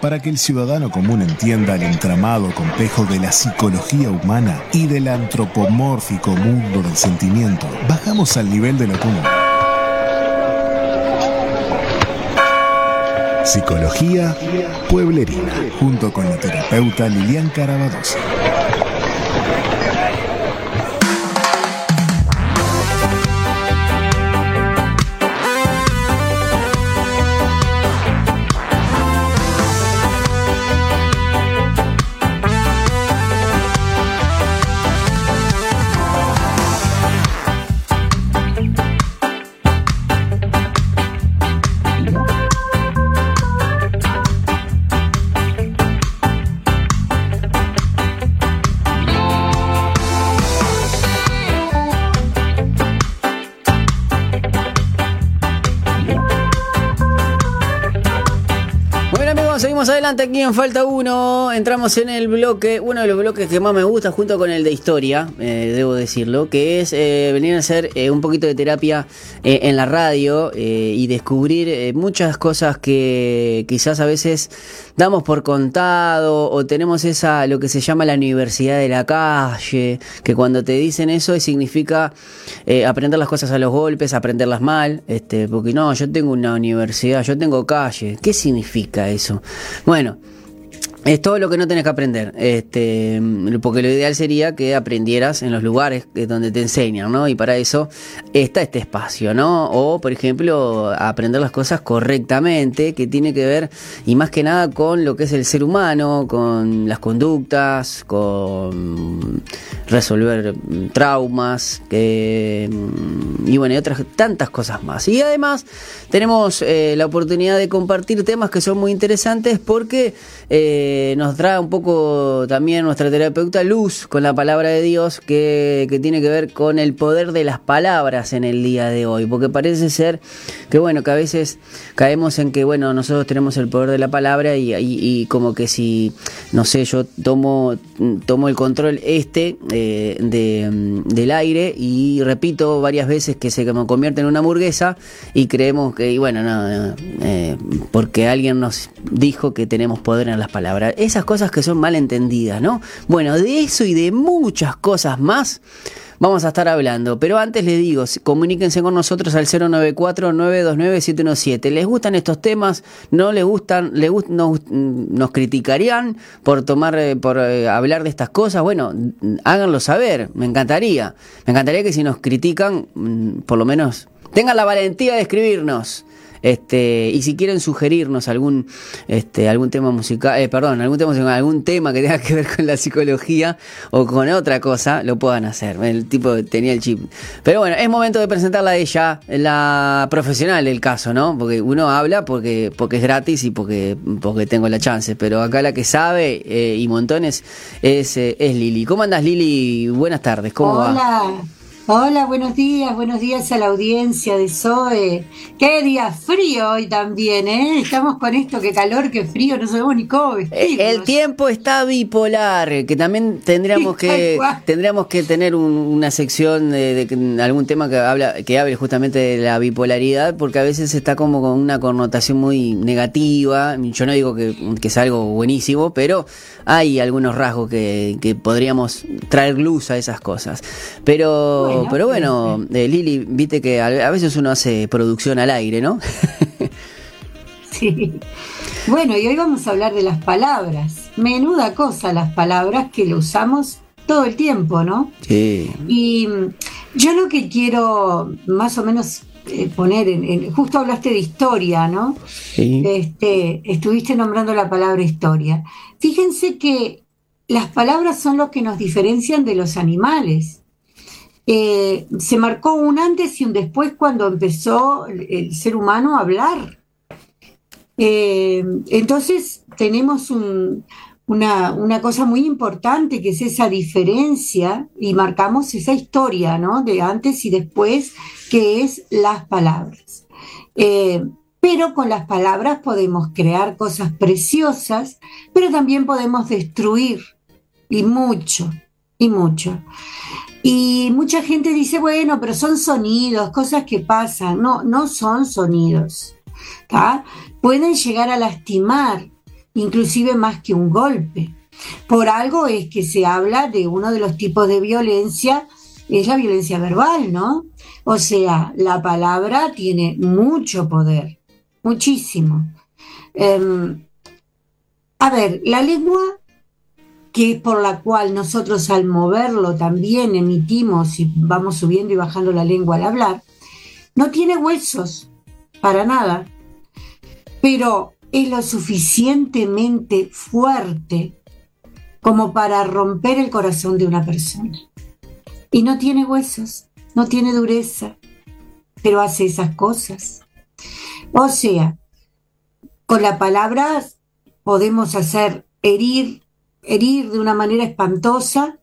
para que el ciudadano común entienda el entramado complejo de la psicología humana y del antropomórfico mundo del sentimiento, bajamos al nivel de lo común. Psicología Pueblerina, junto con la terapeuta Lilian Carabadosa. Adelante aquí en Falta Uno. Entramos en el bloque, uno de los bloques que más me gusta, junto con el de historia, eh, debo decirlo, que es eh, venir a hacer eh, un poquito de terapia en la radio y descubrir muchas cosas que quizás a veces damos por contado o tenemos esa, lo que se llama la universidad de la calle, que cuando te dicen eso significa aprender las cosas a los golpes, aprenderlas mal, este, porque no, yo tengo una universidad, yo tengo calle. ¿Qué significa eso? Bueno, es todo lo que no tenés que aprender, este, porque lo ideal sería que aprendieras en los lugares donde te enseñan, ¿no? Y para eso está este espacio, ¿no? O, por ejemplo, aprender las cosas correctamente, que tiene que ver, y más que nada, con lo que es el ser humano, con las conductas, con resolver traumas, y bueno, y otras tantas cosas más. Y además tenemos eh, la oportunidad de compartir temas que son muy interesantes porque... Eh, nos trae un poco también nuestra terapeuta Luz con la palabra de Dios que, tiene que ver con el poder de las palabras en el día de hoy, porque parece ser que bueno, que a veces caemos en que bueno, nosotros tenemos el poder de la palabra y, como que si, no sé, yo tomo, tomo el control este eh, de, del aire y repito varias veces que se me convierte en una hamburguesa y creemos que, y bueno, no, eh, porque alguien nos dijo que tenemos poder en las palabras esas cosas que son mal entendidas, ¿no? Bueno, de eso y de muchas cosas más vamos a estar hablando. Pero antes les digo, comuníquense con nosotros al 094-929-717. ¿Les gustan estos temas? ¿No les gustan? Les nos, nos, criticarían por tomar, eh, por eh, hablar de estas cosas? Bueno, háganlo saber, me encantaría. Me encantaría que si nos critican, mm, por lo menos tengan la valentía de escribirnos. Este, y si quieren sugerirnos algún, este, algún tema musical, eh, perdón, algún tema algún tema que tenga que ver con la psicología o con otra cosa, lo puedan hacer. El tipo tenía el chip. Pero bueno, es momento de presentarla a ella, la profesional del caso, ¿no? Porque uno habla porque, porque es gratis y porque, porque tengo la chance. Pero acá la que sabe eh, y montones es, eh, es Lili. ¿Cómo andas, Lili? Buenas tardes, ¿cómo Hola. Hola, buenos días, buenos días a la audiencia de Zoe. Qué día frío hoy también, ¿eh? Estamos con esto, qué calor, qué frío, no sabemos ni cómo vestirnos. El tiempo está bipolar, que también tendríamos que tendríamos que tener una sección de, algún tema que habla que hable justamente de la bipolaridad, porque a veces está como con una connotación muy negativa. Yo no digo que, que es algo buenísimo, pero hay algunos rasgos que, que podríamos traer luz a esas cosas. Pero pero bueno, eh, Lili, viste que a, veces uno hace producción al aire, ¿no? sí. Bueno, y hoy vamos a hablar de las palabras. Menuda cosa las palabras que lo usamos todo el tiempo, ¿no? Sí. Y mm, yo lo que quiero más o menos eh, poner en, justo hablaste de historia, ¿no? Sí. Este, estuviste nombrando la palabra historia. Fíjense que las palabras son lo que nos diferencian de los animales. Eh, se marcó un antes y un después cuando empezó el ser humano a hablar. Eh, entonces tenemos una, cosa muy importante que es esa diferencia y marcamos esa historia ¿no? de antes y después que es las palabras. Eh, pero con las palabras podemos crear cosas preciosas, pero también podemos destruir y mucho, y mucho. Y mucha gente dice, bueno, pero son sonidos, cosas que pasan. No, no son sonidos. Pueden llegar a lastimar. inclusive más que un golpe. Por algo es que se habla de uno de los tipos de violencia, es la violencia verbal, ¿no? O sea, la palabra tiene mucho poder, muchísimo. Em, a ver, la lengua, que por la cual nosotros al moverlo también emitimos y vamos subiendo y bajando la lengua al hablar, no tiene huesos, para nada, pero es lo suficientemente fuerte como para romper el corazón de una persona. Y no tiene huesos, no tiene dureza, pero hace esas cosas. O sea, con la palabra podemos hacer herir, herir de una manera espantosa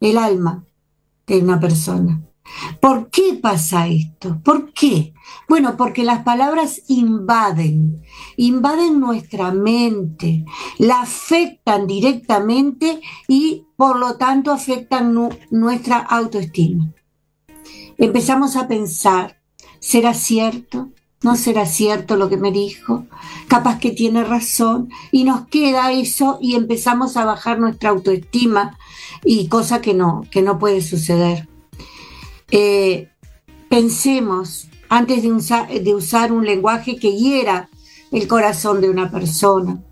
el alma de una persona. ¿Por qué pasa esto? ¿Por qué? Bueno, porque las palabras invaden, invaden nuestra mente, la afectan directamente y por lo tanto afectan nuestra autoestima. Empezamos a pensar, ¿será cierto? ¿No será cierto lo que me dijo? Capaz que tiene razón y nos queda eso y empezamos a bajar nuestra autoestima y cosa que no, que no puede suceder. Eh, pensemos antes de, de usar un lenguaje que hiera el corazón de una persona.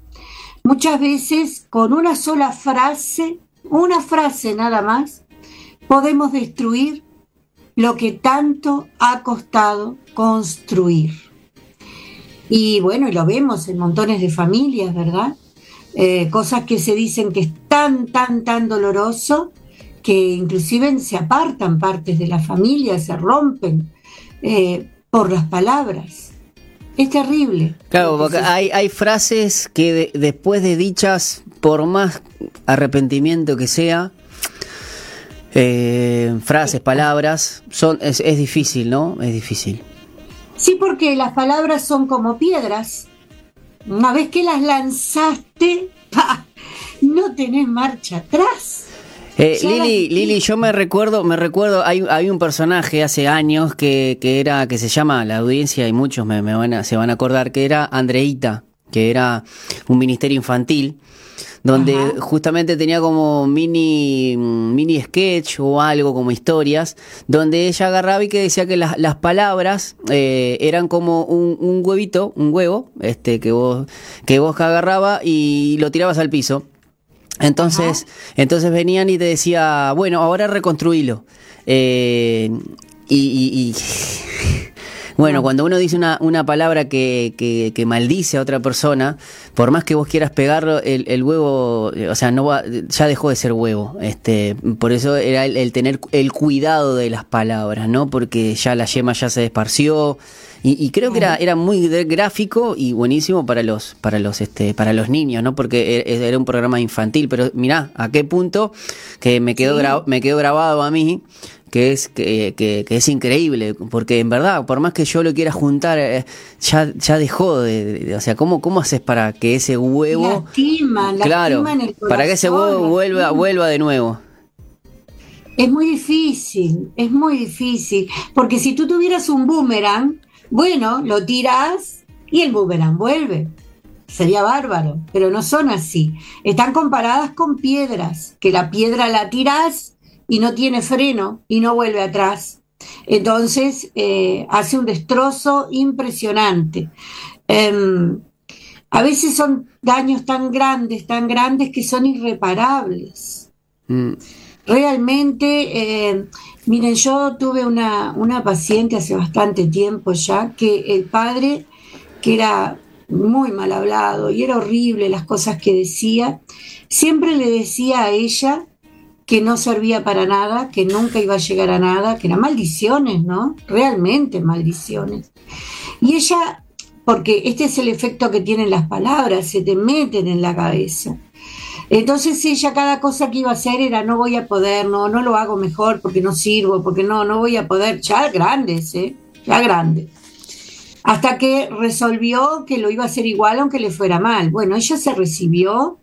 Muchas veces con una sola frase, una frase nada más, podemos destruir lo que tanto ha costado construir. Y bueno, y lo vemos en montones de familias, ¿verdad? Eh, cosas que se dicen que es tan, tan, tan doloroso que inclusive se apartan partes de la familia, se rompen eh, por las palabras. Es terrible. Claro, porque hay, hay frases que después de dichas, por más arrepentimiento que sea, eh, frases, palabras, son, es, es difícil, ¿no? Es difícil. Sí, porque las palabras son como piedras. Una vez que las lanzaste, no tenés marcha atrás. Eh, Lili, Lili, yo me recuerdo, me recuerdo, hay, hay un personaje hace años que, que, era, que se llama, la audiencia y muchos me, me van a, se van a acordar, que era Andreita, que era un ministerio infantil, donde justamente tenía como mini, mini sketch o algo como historias, donde ella agarraba y que decía que las, las palabras eh, eran como un, un, huevito, un huevo, este, que vos, que vos agarraba y lo tirabas al piso. Entonces, entonces venían y te decía, bueno, ahora reconstruílo. Eh, y, bueno, cuando uno dice una, una palabra que, que, maldice a otra persona, por más que vos quieras pegarlo, el, el huevo, o sea, no va, ya dejó de ser huevo. Este, por eso era el, el tener el cuidado de las palabras, ¿no? Porque ya la yema ya se esparció. Y, creo que era, era muy gráfico y buenísimo para los, para los, este, para los niños, ¿no? Porque e, era un programa infantil. Pero mirá, a qué punto que me quedó, me quedó grabado a mí que es que, que, es increíble, porque en verdad, por más que yo lo quiera juntar, eh, ya, ya dejó de, o sea, ¿cómo, ¿cómo haces para que ese huevo... claro, para que ese huevo vuelva, vuelva de nuevo. Es muy difícil, es muy difícil, porque si tú tuvieras un boomerang, bueno, lo tiras y el boomerang vuelve. Sería bárbaro, pero no son así. Están comparadas con piedras, que la piedra la tiras y no tiene freno y no vuelve atrás. Entonces eh, hace un destrozo impresionante. Em, a veces son daños tan grandes, tan grandes que son irreparables. Mm. Realmente, eh, miren, yo tuve una, una paciente hace bastante tiempo ya que el padre, que era muy mal hablado y era horrible las cosas que decía, siempre le decía a ella que no servía para nada, que nunca iba a llegar a nada, que eran maldiciones, ¿no? Realmente maldiciones. Y ella, porque este es el efecto que tienen las palabras, se te meten en la cabeza. Entonces ella cada cosa que iba a hacer era no voy a poder, no, no lo hago mejor porque no sirvo, porque no, no voy a poder, ya grandes, ¿eh? ya grandes. Hasta que resolvió que lo iba a hacer igual aunque le fuera mal. Bueno, ella se recibió,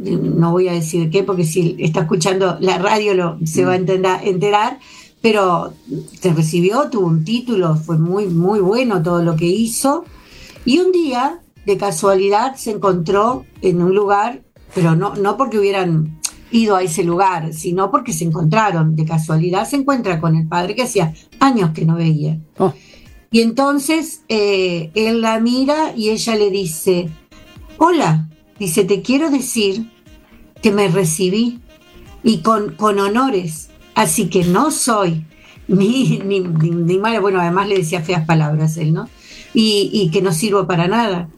no voy a decir qué, porque si está escuchando la radio lo, se va a entender, enterar, pero se recibió, tuvo un título, fue muy, muy bueno todo lo que hizo. Y un día de casualidad se encontró en un lugar, pero no, no porque hubieran ido a ese lugar, sino porque se encontraron. De casualidad se encuentra con el padre que hacía años que no veía. Oh. Y entonces eh, él la mira y ella le dice, hola, dice, te quiero decir que me recibí y con, con honores, así que no soy ni, ni, ni, mala, bueno, además le decía feas palabras él, ¿no? Y, y que no sirvo para nada.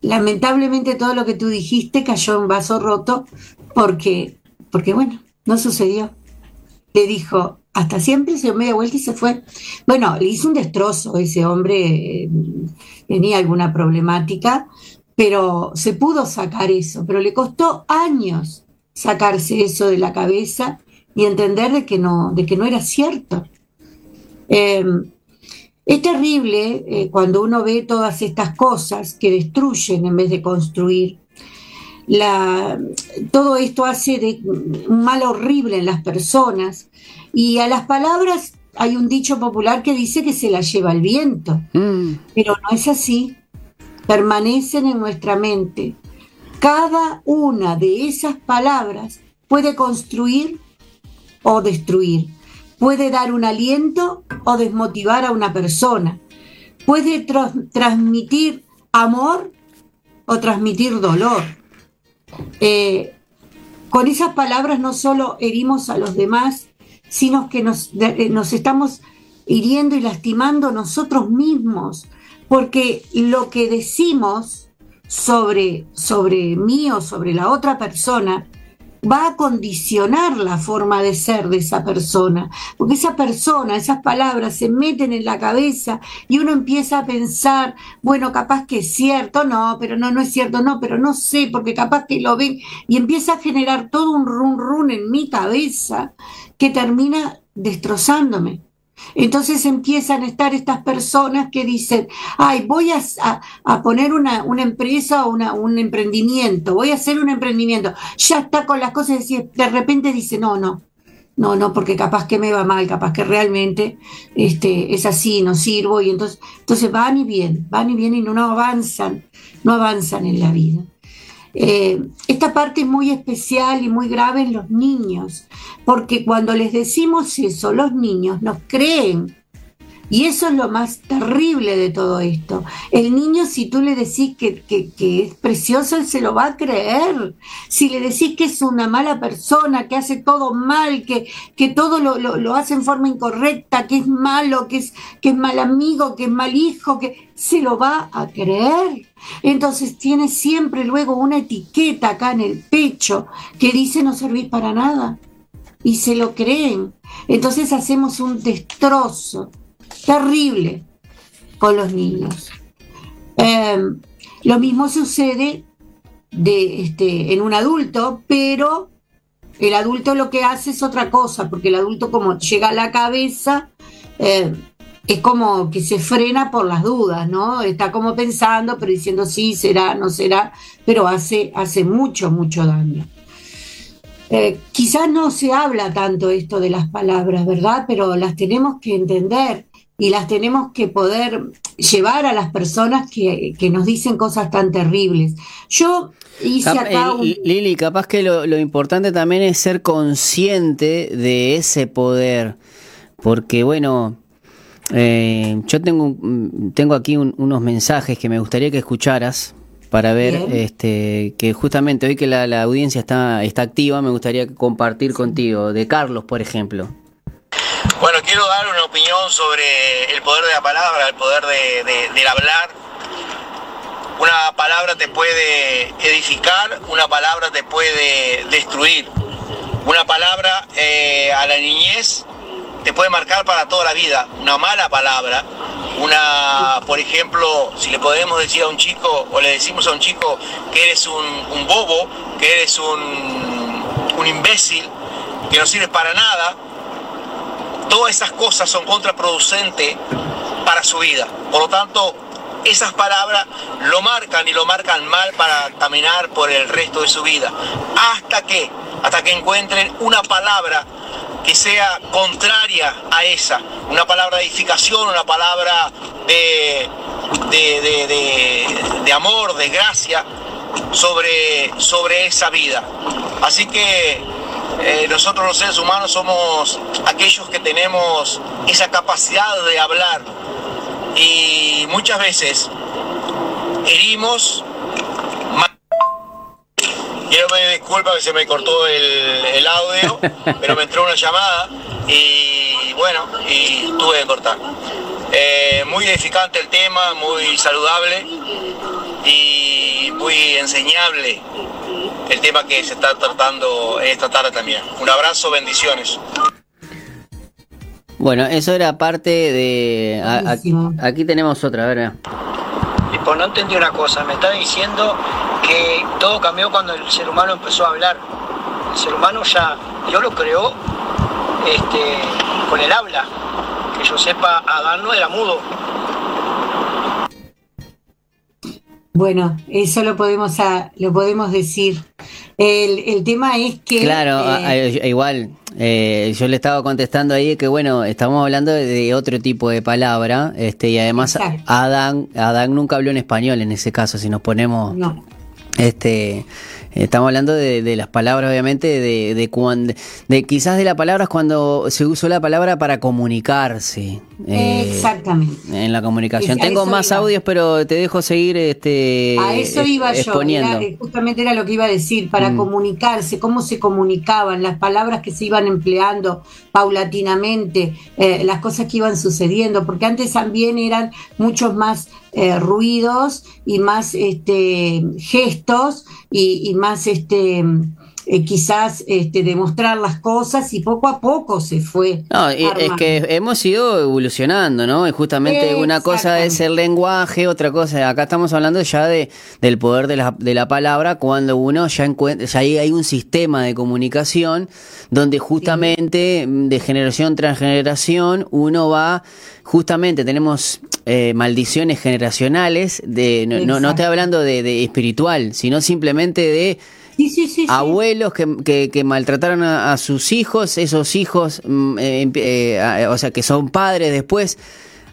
Lamentablemente todo lo que tú dijiste cayó en vaso roto porque, porque bueno, no sucedió. Le dijo, hasta siempre se dio media vuelta y se fue. Bueno, le hizo un destrozo, ese hombre eh, tenía alguna problemática, pero se pudo sacar eso, pero le costó años sacarse eso de la cabeza y entender de que no, de que no era cierto. Em, es terrible eh, cuando uno ve todas estas cosas que destruyen en vez de construir. La, todo esto hace de un mal horrible en las personas y a las palabras hay un dicho popular que dice que se las lleva el viento, mm. pero no es así. Permanecen en nuestra mente. Cada una de esas palabras puede construir o destruir, puede dar un aliento o desmotivar a una persona, puede transmitir amor o transmitir dolor. Eh, con esas palabras no solo herimos a los demás, sino que nos, eh, nos estamos hiriendo y lastimando nosotros mismos, porque lo que decimos sobre, sobre mí o sobre la otra persona va a condicionar la forma de ser de esa persona, porque esa persona, esas palabras se meten en la cabeza y uno empieza a pensar, bueno, capaz que es cierto, no, pero no, no es cierto, no, pero no sé, porque capaz que lo ven, y empieza a generar todo un run run en mi cabeza que termina destrozándome. Entonces empiezan a estar estas personas que dicen, ay, voy a, poner una, empresa o un emprendimiento, voy a hacer un emprendimiento. Ya está con las cosas de repente dice, no, no, no, no, porque capaz que me va mal, capaz que realmente este, es así, no sirvo. Y entonces, entonces van y vienen, van y vienen y no avanzan, no avanzan en la vida. Eh, esta parte es muy especial y muy grave en los niños, porque cuando les decimos eso, los niños nos creen y eso es lo más terrible de todo esto. El niño, si tú le decís que, es precioso, él se lo va a creer. Si le decís que es una mala persona, que hace todo mal, que, que todo lo, hace en forma incorrecta, que es malo, que es, que es mal amigo, que es mal hijo, que se lo va a creer. Entonces tiene siempre luego una etiqueta acá en el pecho que dice no servir para nada. Y se lo creen. Entonces hacemos un destrozo terrible con los niños. Em, lo mismo sucede de, este, en un adulto, pero el adulto lo que hace es otra cosa, porque el adulto como llega a la cabeza, em, es como que se frena por las dudas, ¿no? Está como pensando, pero diciendo sí, será, no será, pero hace, hace mucho, mucho daño. Eh, quizás no se habla tanto esto de las palabras, ¿verdad? Pero las tenemos que entender y las tenemos que poder llevar a las personas que, nos dicen cosas tan terribles. Yo hice acá un... Lili, capaz que lo, importante también es ser consciente de ese poder, porque bueno, eh, yo tengo, tengo aquí unos mensajes que me gustaría que escucharas para ver este que justamente hoy que la, la, audiencia está, está activa, me gustaría compartir contigo, de Carlos, por ejemplo. Bueno, quiero dar una opinión sobre el poder de la palabra, el poder de, del hablar. Una palabra te puede edificar, una palabra te puede destruir. Una palabra eh, a la niñez te puede marcar para toda la vida. Una mala palabra, una, por ejemplo, si le podemos decir a un chico o le decimos a un chico que eres un, bobo, que eres un, un imbécil, que no sirve para nada, Todas esas cosas son contraproducentes para su vida. Por lo tanto, esas palabras lo marcan y lo marcan mal para caminar por el resto de su vida. Hasta que, hasta que encuentren una palabra que sea contraria a esa, una palabra de edificación, una palabra de, de, amor, de gracia sobre, sobre esa vida. Así que eh, nosotros los seres humanos somos aquellos que tenemos esa capacidad de hablar y muchas veces herimos. Quiero me disculpa que se me cortó el, audio, pero me entró una llamada y bueno, y tuve que cortar. Eh, muy edificante el tema, muy saludable y muy enseñable el tema que se está tratando esta tarde también. Un abrazo, bendiciones. Bueno, eso era parte de... aquí, tenemos otra, ¿verdad? Y pues no entendí una cosa, me está diciendo que todo cambió cuando el ser humano empezó a hablar. El ser humano ya, Dios lo creó este, con el habla. Que yo sepa, Adán no era mudo. Bueno, eso lo podemos, lo podemos decir. El, tema es que... Claro, eh, igual, eh, yo le estaba contestando ahí que bueno, estamos hablando de, otro tipo de palabra, este, y además Adán, Adán nunca habló en español en ese caso, si nos ponemos este Estamos hablando de, las palabras, obviamente, de, de, cuando, de quizás de las palabras cuando se usó la palabra para comunicarse. Eh, Exactamente. En la comunicación. Tengo más audios, pero te dejo seguir este, A eso iba yo. justamente era lo que iba a decir, para mm. comunicarse, cómo se comunicaban, las palabras que se iban empleando paulatinamente, eh, las cosas que iban sucediendo, porque antes también eran muchos más eh, ruidos y más este, gestos y, más este, eh, quizás este, demostrar las cosas y poco a poco se fue. No, es que hemos ido evolucionando, ¿no? Y justamente una cosa es el lenguaje, otra cosa, acá estamos hablando ya de, del poder de la, de la palabra cuando uno ya encuentra, ya hay, un sistema de comunicación donde justamente de generación tras generación uno va, justamente tenemos eh, maldiciones generacionales, de no, no, estoy hablando de, espiritual, sino simplemente de abuelos que, que, maltrataron a, sus hijos, esos hijos, mm, eh, eh, o sea, que son padres después,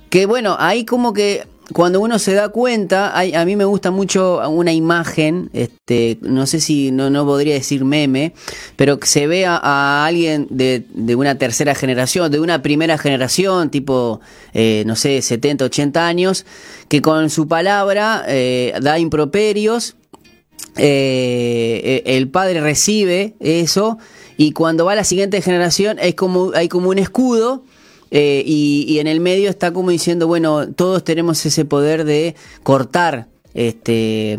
que bueno, ahí como que cuando uno se da cuenta, a mí me gusta mucho una imagen, este, no sé si no, no podría decir meme, pero que se vea a, alguien de, de, una tercera generación, de una primera generación, tipo, eh, no sé, 70, 80 años, que con su palabra da improperios, eh, el padre recibe eso, y cuando va a la siguiente generación es como, hay como un escudo eh, y, en el medio está como diciendo, bueno, todos tenemos ese poder de cortar este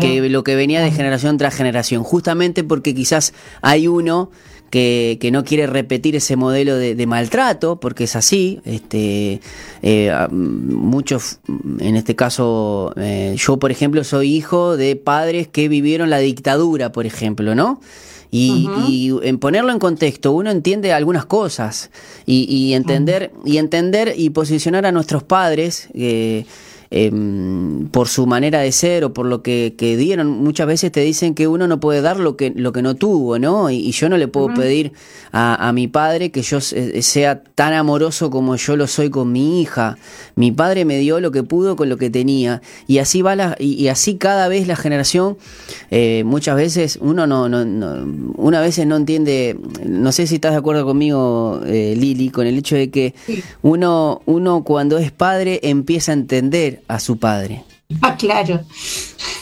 que lo que venía de generación tras generación, justamente porque quizás hay uno que, que no quiere repetir ese modelo de, maltrato, porque es así, este eh, muchos, en este caso, eh, yo por ejemplo soy hijo de padres que vivieron la dictadura, por ejemplo, ¿no? Y, en ponerlo en contexto, uno entiende algunas cosas y, entender, y entender y posicionar a nuestros padres. Eh, Em, por su manera de ser o por lo que, dieron. Muchas veces te dicen que uno no puede dar lo que, lo que no tuvo, ¿no? Y, yo no le puedo pedir a, mi padre que yo sea tan amoroso como yo lo soy con mi hija. Mi padre me dio lo que pudo con lo que tenía. Y así va la, y, así cada vez la generación, eh, muchas veces uno no, no, no, una vez no entiende, no sé si estás de acuerdo conmigo, eh, Lili, con el hecho de que uno, uno cuando es padre empieza a entender a su padre. Ah, claro,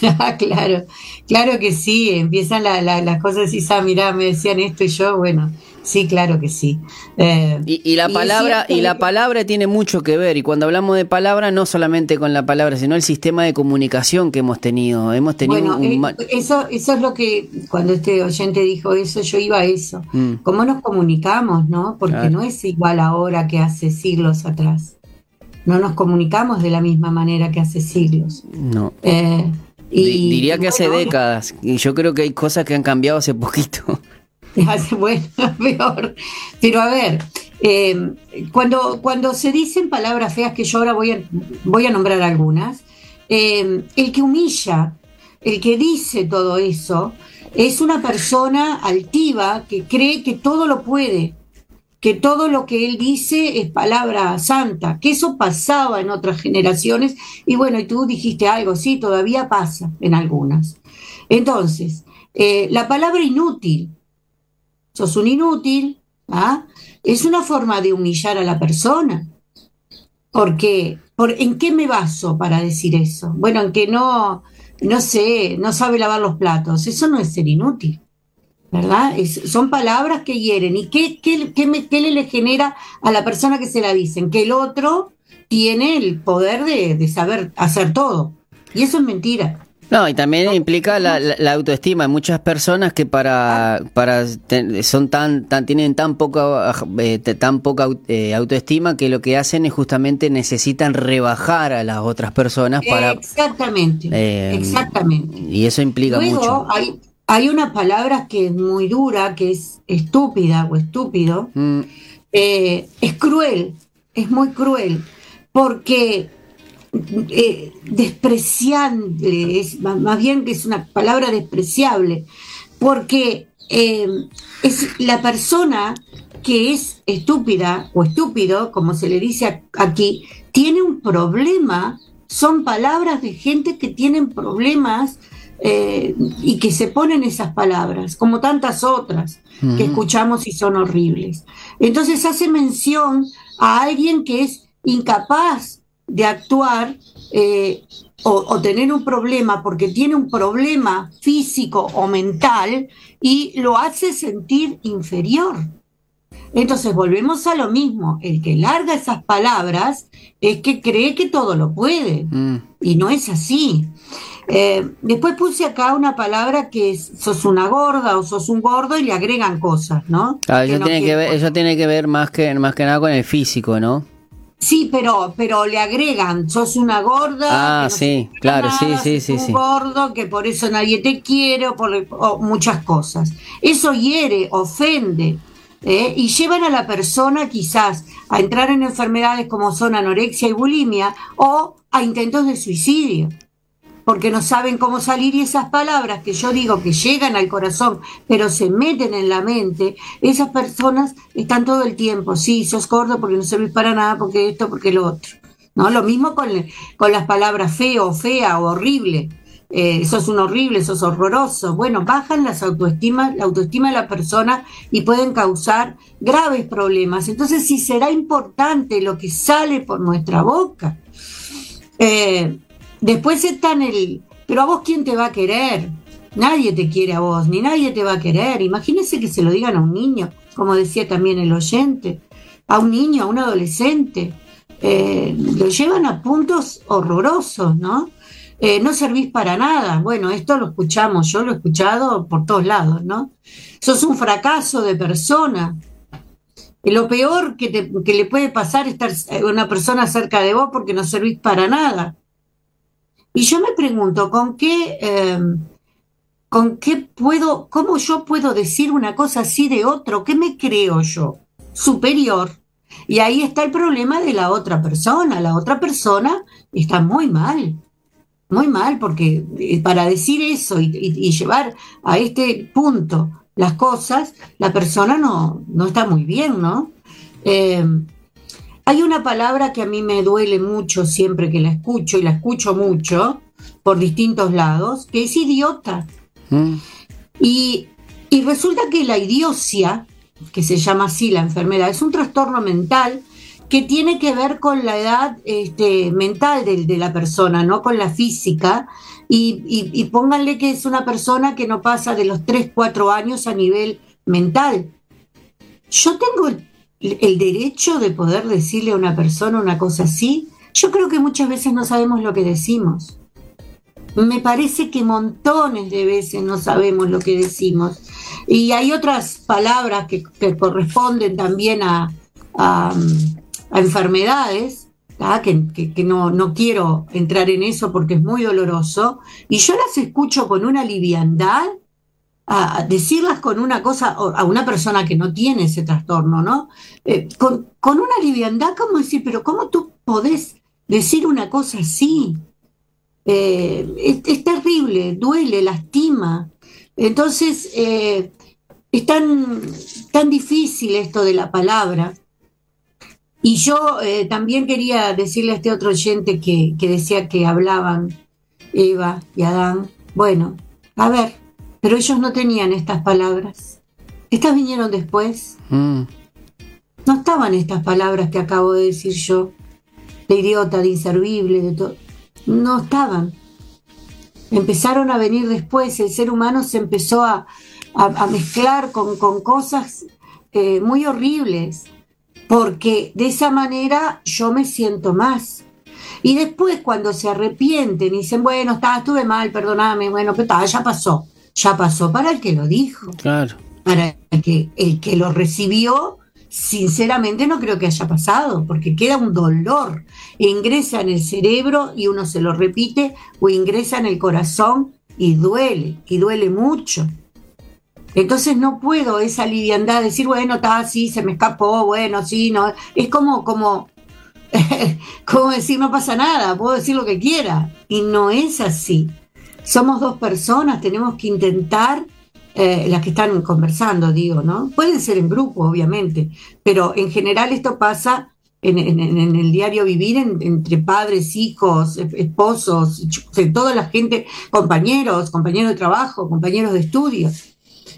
ah, claro, claro que sí, empiezan las cosas y ah, mirá, me decían esto y yo, bueno, sí, claro que sí. Eh, y, la palabra, y la palabra tiene mucho que ver, y cuando hablamos de palabra, no solamente con la palabra, sino el sistema de comunicación que hemos tenido. Hemos tenido bueno, eh, eso, eso es lo que, cuando este oyente dijo eso, yo iba a eso. Mm. ¿Cómo nos comunicamos, no? Porque no es igual ahora que hace siglos atrás no nos comunicamos de la misma manera que hace siglos. No. Eh, y, Diría que hace décadas. Y yo creo que hay cosas que han cambiado hace poquito. Hace, bueno, peor. Pero a ver, eh, cuando, cuando se dicen palabras feas, que yo ahora voy a, voy a nombrar algunas, eh, el que humilla, el que dice todo eso, es una persona altiva que cree que todo lo puede, que todo lo que él dice es palabra santa, que eso pasaba en otras generaciones y bueno, y tú dijiste algo, sí, todavía pasa en algunas. Entonces, eh, la palabra inútil, sos un inútil, ¿ah? es una forma de humillar a la persona. Porque, ¿por, ¿en qué me baso para decir eso? Bueno, en que no, no sé, no sabe lavar los platos. Eso no es ser inútil. ¿Verdad? son palabras que hieren. ¿Y qué, qué, qué, le, genera a la persona que se la dicen? Que el otro tiene el poder de, saber hacer todo. Y eso es mentira. No, y también implica la, autoestima. Hay muchas personas que para, para son tan, tan tienen tan poca eh, tan poca eh, autoestima que lo que hacen es justamente necesitan rebajar a las otras personas para exactamente eh, exactamente y eso implica mucho. Hay, hay una palabra que es muy dura, que es estúpida o estúpido. Mm. Eh, es cruel, es muy cruel, porque eh, despreciable, es, más bien que es una palabra despreciable, porque eh, es la persona que es estúpida o estúpido, como se le dice aquí, tiene un problema, son palabras de gente que tienen problemas eh, y que se ponen esas palabras, como tantas otras que escuchamos y son horribles. Entonces hace mención a alguien que es incapaz de actuar eh, o, tener un problema porque tiene un problema físico o mental y lo hace sentir inferior. Entonces volvemos a lo mismo, el que larga esas palabras es que cree que todo lo puede mm. y no es así. Eh, después puse acá una palabra que es, sos una gorda o sos un gordo y le agregan cosas, ¿no? Ah, eso, tiene, que ver, eso tiene que ver más que, más que nada con el físico, ¿no? Sí, pero, pero le agregan, sos una gorda. Ah, sí, claro, sí, sí, sí. Un gordo, que por eso nadie te quiere, o, por, muchas cosas. Eso hiere, ofende, ¿eh? y llevan a la persona quizás a entrar en enfermedades como son anorexia y bulimia o a intentos de suicidio porque no saben cómo salir y esas palabras que yo digo que llegan al corazón, pero se meten en la mente, esas personas están todo el tiempo, sí, sos gordo porque no servís para nada, porque esto, porque lo otro. ¿no? Lo mismo con, con las palabras feo, fea o horrible. Eh, sos un horrible, sos horroroso. Bueno, bajan las autoestima, la autoestima de la persona y pueden causar graves problemas. Entonces, si será importante lo que sale por nuestra boca. Eh, Después está en el, pero a vos quién te va a querer? Nadie te quiere a vos, ni nadie te va a querer. Imagínense que se lo digan a un niño, como decía también el oyente, a un niño, a un adolescente. Eh, lo llevan a puntos horrorosos, ¿no? Eh, no servís para nada. Bueno, esto lo escuchamos, yo lo he escuchado por todos lados, ¿no? Sos un fracaso de persona. Lo peor que, te, que le puede pasar es estar una persona cerca de vos porque no servís para nada. Y yo me pregunto, ¿con qué, em, ¿con qué puedo, cómo yo puedo decir una cosa así de otro? ¿Qué me creo yo? Superior. Y ahí está el problema de la otra persona. La otra persona está muy mal, muy mal, porque eh, para decir eso y, llevar a este punto las cosas, la persona no, no está muy bien, ¿no? Em, hay una palabra que a mí me duele mucho siempre que la escucho y la escucho mucho por distintos lados, que es idiota. Mm. Y, resulta que la idiocia, que se llama así la enfermedad, es un trastorno mental que tiene que ver con la edad este, mental de, la persona, no con la física. Y, y, pónganle que es una persona que no pasa de los 3, 4 años a nivel mental. Yo tengo el derecho de poder decirle a una persona una cosa así, yo creo que muchas veces no sabemos lo que decimos. Me parece que montones de veces no sabemos lo que decimos. Y hay otras palabras que, corresponden también a, enfermedades, que, que, no, no quiero entrar en eso porque es muy doloroso, y yo las escucho con una liviandad a decirlas con una cosa, a una persona que no tiene ese trastorno, ¿no? Eh, con, una liviandad, como decir, pero ¿cómo tú podés decir una cosa así? Eh, es, terrible, duele, lastima. Entonces, eh, es tan, tan difícil esto de la palabra. Y yo también quería decirle a este otro oyente que, decía que hablaban Eva y Adán. Bueno, a ver, pero ellos no tenían estas palabras. Estas vinieron después. Mm. No estaban estas palabras que acabo de decir yo, de idiota, de inservible, de todo. No estaban. Empezaron a venir después, el ser humano se empezó a, mezclar con, cosas eh, muy horribles, porque de esa manera yo me siento más. Y después cuando se arrepienten y dicen, bueno, está, estuve mal, perdóname, bueno, pero ya pasó, ya pasó para el que lo dijo. Claro. Para que el que lo recibió sinceramente no creo que haya pasado, porque queda un dolor. Ingresa en el cerebro y uno se lo repite, o ingresa en el corazón y duele, y duele mucho. Entonces no puedo esa liviandad, decir, bueno, está así, se me escapó, bueno, sí, no. Es como, como, como decir, no pasa nada, puedo decir lo que quiera. Y no es así. Somos dos personas, tenemos que intentar eh, las que están conversando, digo, ¿no? Pueden ser en grupo, obviamente, pero en general esto pasa en, el diario vivir entre padres, hijos, esposos, toda la gente, compañeros, compañeros de trabajo, compañeros de estudio.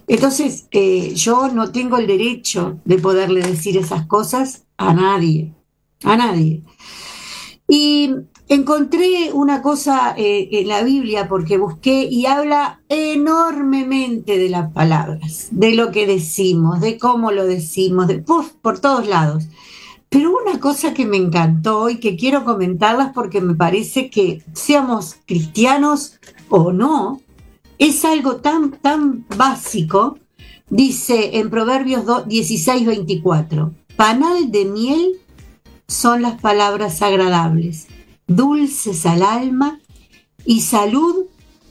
Entonces, eh, yo no tengo el derecho de poderle decir esas cosas a nadie, a nadie. Y Encontré una cosa eh, en la Biblia porque busqué y habla enormemente de las palabras, de lo que decimos, de cómo lo decimos, de, por todos lados. Pero una cosa que me encantó y que quiero comentarlas porque me parece que seamos cristianos o no, es algo tan, tan básico. Dice en Proverbios 16, 24, panal de miel son las palabras agradables dulces al alma y salud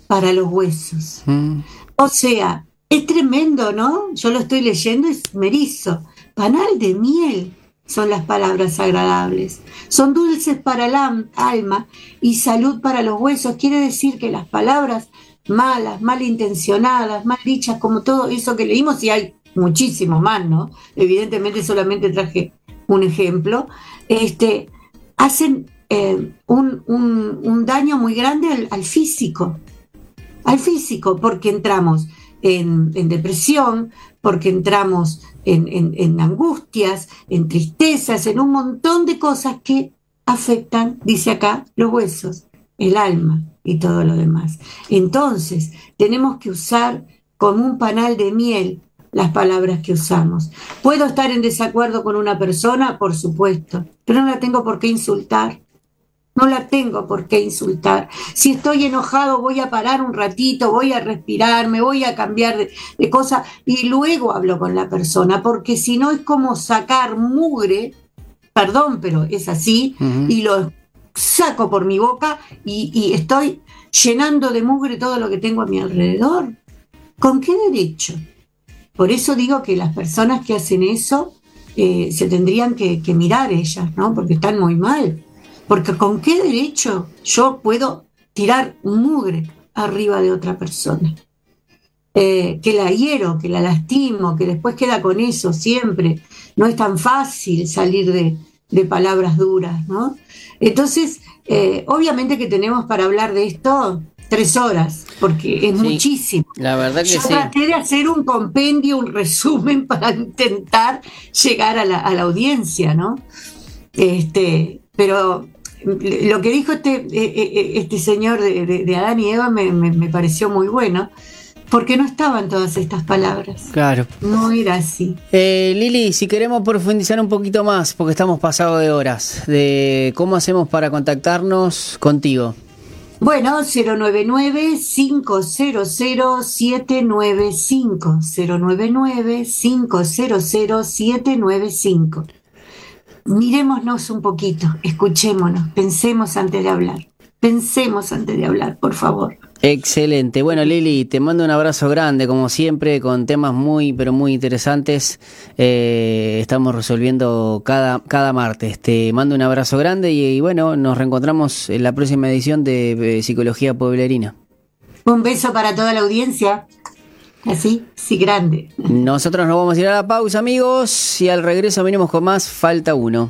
para los huesos. Mm. O sea, es tremendo, ¿no? Yo lo estoy leyendo, es merizo. Panal de miel son las palabras agradables. Son dulces para el alma y salud para los huesos. Quiere decir que las palabras malas, malintencionadas, mal dichas, como todo eso que leímos, y hay muchísimo más, ¿no? Evidentemente solamente traje un ejemplo, este, hacen eh, un, daño muy grande al, físico, al físico, porque entramos en, depresión, porque entramos en, angustias, en tristezas, en un montón de cosas que afectan, dice acá, los huesos, el alma y todo lo demás. Entonces, tenemos que usar como un panal de miel las palabras que usamos. ¿Puedo estar en desacuerdo con una persona? Por supuesto, pero no la tengo por qué insultar. No la tengo por qué insultar. Si estoy enojado, voy a parar un ratito, voy a respirar, me voy a cambiar de, de cosa y luego hablo con la persona, porque si no es como sacar mugre, perdón, pero es así, y lo saco por mi boca y, estoy llenando de mugre todo lo que tengo a mi alrededor. ¿Con qué derecho? Por eso digo que las personas que hacen eso eh, se tendrían que, que mirar ellas, ¿no? Porque están muy mal. Porque con qué derecho yo puedo tirar mugre arriba de otra persona. Eh, que la hiero, que la lastimo, que después queda con eso siempre. No es tan fácil salir de, palabras duras, ¿no? Entonces, eh, obviamente que tenemos para hablar de esto tres horas, porque es muchísimo. La verdad que Yo traté de hacer un compendio, un resumen para intentar llegar a la, a la audiencia, ¿no? Este, pero lo que dijo este, eh, eh, eh, este señor de, Adán y Eva me, pareció muy bueno, porque no estaban todas estas palabras. Claro. No era así. Lili, si queremos profundizar un poquito más, porque estamos pasados de horas, de cómo hacemos para contactarnos contigo. Bueno, 099-500-795. 099-500-795 mirémonos un poquito, escuchémonos, pensemos antes de hablar. Pensemos antes de hablar, por favor. Excelente. Bueno, Lili, te mando un abrazo grande, como siempre, con temas muy, pero muy interesantes. Eh, estamos resolviendo cada, cada martes. Te mando un abrazo grande y, bueno, nos reencontramos en la próxima edición de eh, Psicología Pueblerina. Un beso para toda la audiencia. Así, sí, grande. Nosotros nos vamos a ir a la pausa, amigos, y al regreso venimos con más Falta Uno.